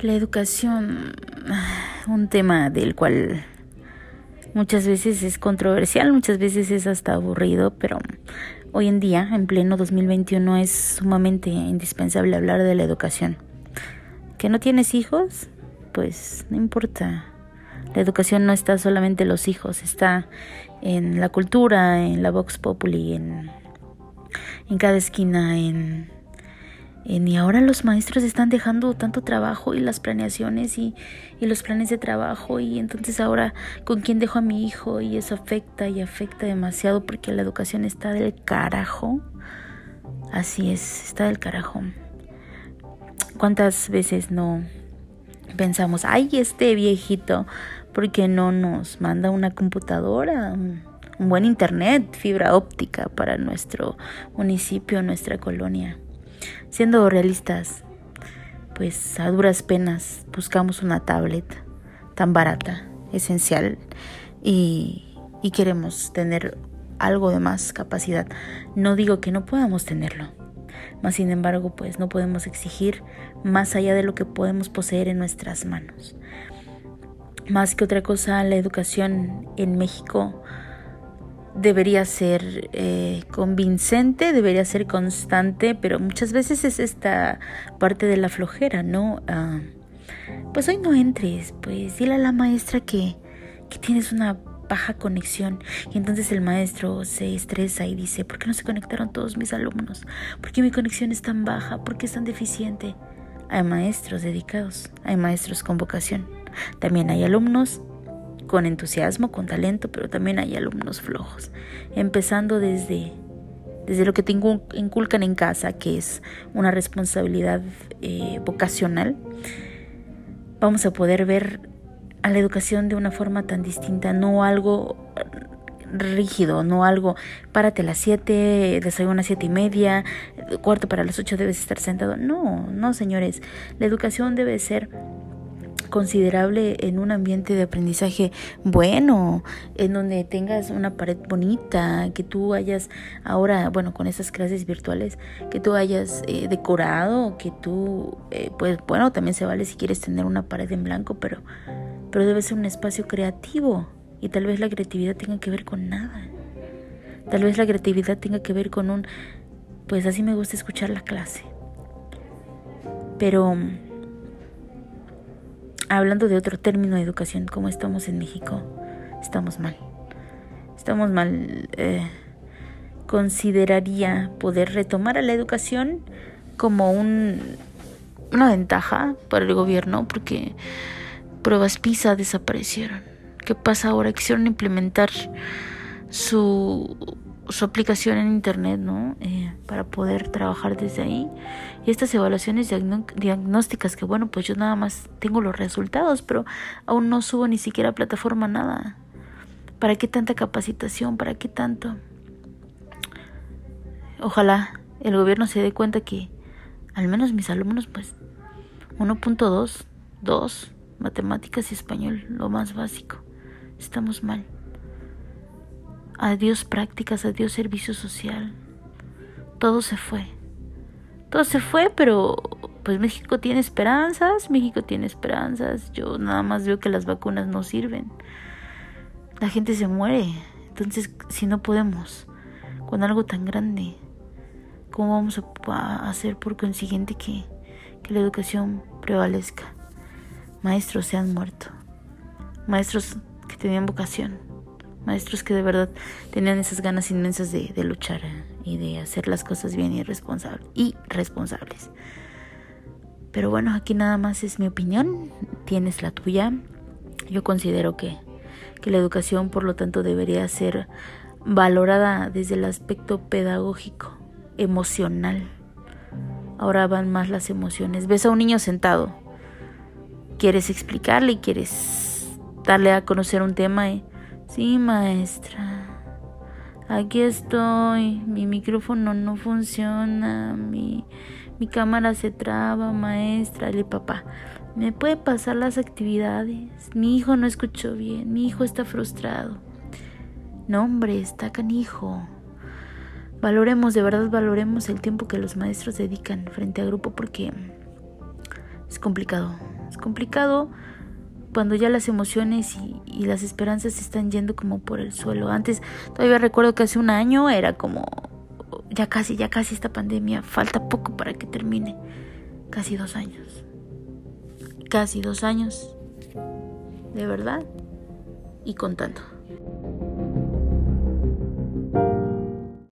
La educación, un tema del cual muchas veces es controversial, muchas veces es hasta aburrido, pero hoy en día, en pleno 2021, es sumamente indispensable hablar de la educación. ¿Que no tienes hijos? Pues no importa. La educación no está solamente en los hijos, está en la cultura, en la Vox Populi, en, en cada esquina, en y ahora los maestros están dejando tanto trabajo y las planeaciones y, y, los planes de trabajo y entonces ahora con quién dejo a mi hijo y eso afecta y afecta demasiado porque la educación está del carajo. Así es, está del carajo. ¿Cuántas veces no pensamos, ay, este viejito, ¿por qué no nos manda una computadora? un buen internet, fibra óptica para nuestro municipio, nuestra colonia. Siendo realistas, pues a duras penas buscamos una tablet tan barata, esencial, y, y queremos tener algo de más capacidad. No digo que no podamos tenerlo, mas sin embargo, pues no podemos exigir más allá de lo que podemos poseer en nuestras manos. Más que otra cosa, la educación en México debería ser eh, convincente, debería ser constante, pero muchas veces es esta parte de la flojera, ¿no? Ah, pues hoy no entres, pues dile a la maestra que, que tienes una baja conexión y entonces el maestro se estresa y dice, ¿por qué no se conectaron todos mis alumnos? ¿Por qué mi conexión es tan baja? ¿Por qué es tan deficiente? Hay maestros dedicados, hay maestros con vocación, también hay alumnos con entusiasmo, con talento, pero también hay alumnos flojos, empezando desde, desde lo que te inculcan en casa, que es una responsabilidad eh, vocacional, vamos a poder ver a la educación de una forma tan distinta, no algo rígido, no algo, párate a las 7, desayuno a las 7 y media, cuarto para las 8 debes estar sentado. No, no, señores, la educación debe ser considerable en un ambiente de aprendizaje bueno, en donde tengas una pared bonita, que tú hayas ahora, bueno, con esas clases virtuales, que tú hayas eh, decorado, que tú, eh, pues bueno, también se vale si quieres tener una pared en blanco, pero, pero debe ser un espacio creativo y tal vez la creatividad tenga que ver con nada. Tal vez la creatividad tenga que ver con un, pues así me gusta escuchar la clase. Pero hablando de otro término de educación, como estamos en México, estamos mal. Estamos mal. Eh, consideraría poder retomar a la educación como un, una ventaja para el gobierno porque pruebas PISA desaparecieron. ¿Qué pasa ahora? Quisieron implementar su su aplicación en internet, ¿no? Eh, para poder trabajar desde ahí. Y estas evaluaciones diagnósticas, que bueno, pues yo nada más tengo los resultados, pero aún no subo ni siquiera a plataforma nada. ¿Para qué tanta capacitación? ¿Para qué tanto? Ojalá el gobierno se dé cuenta que al menos mis alumnos, pues 1.2, 2, matemáticas y español, lo más básico. Estamos mal. Adiós prácticas, adiós servicio social. Todo se fue. Todo se fue, pero pues México tiene esperanzas, México tiene esperanzas. Yo nada más veo que las vacunas no sirven. La gente se muere. Entonces, si no podemos con algo tan grande, ¿cómo vamos a hacer por consiguiente que, que la educación prevalezca? Maestros se han muerto. Maestros que tenían vocación maestros que de verdad tenían esas ganas inmensas de, luchar y de hacer las cosas bien y, y responsables. Pero bueno, aquí nada más es mi opinión, tienes la tuya. Yo considero que, que la educación, por lo tanto, debería ser valorada desde el aspecto pedagógico, emocional. Ahora van más las emociones. Ves a un niño sentado, quieres explicarle y quieres darle a conocer un tema. Y Sí, maestra. Aquí estoy. Mi micrófono no funciona. Mi, mi cámara se traba, maestra. Le papá, ¿me puede pasar las actividades? Mi hijo no escuchó bien. Mi hijo está frustrado. No, hombre, está canijo. Valoremos, de verdad valoremos el tiempo que los maestros dedican frente a grupo porque es complicado. Es complicado cuando ya las emociones y, las esperanzas se están yendo como por el suelo. Antes, todavía recuerdo que hace un año era como, ya casi, ya casi esta pandemia, falta poco para que termine. Casi dos años. Casi dos años. De verdad. Y contando.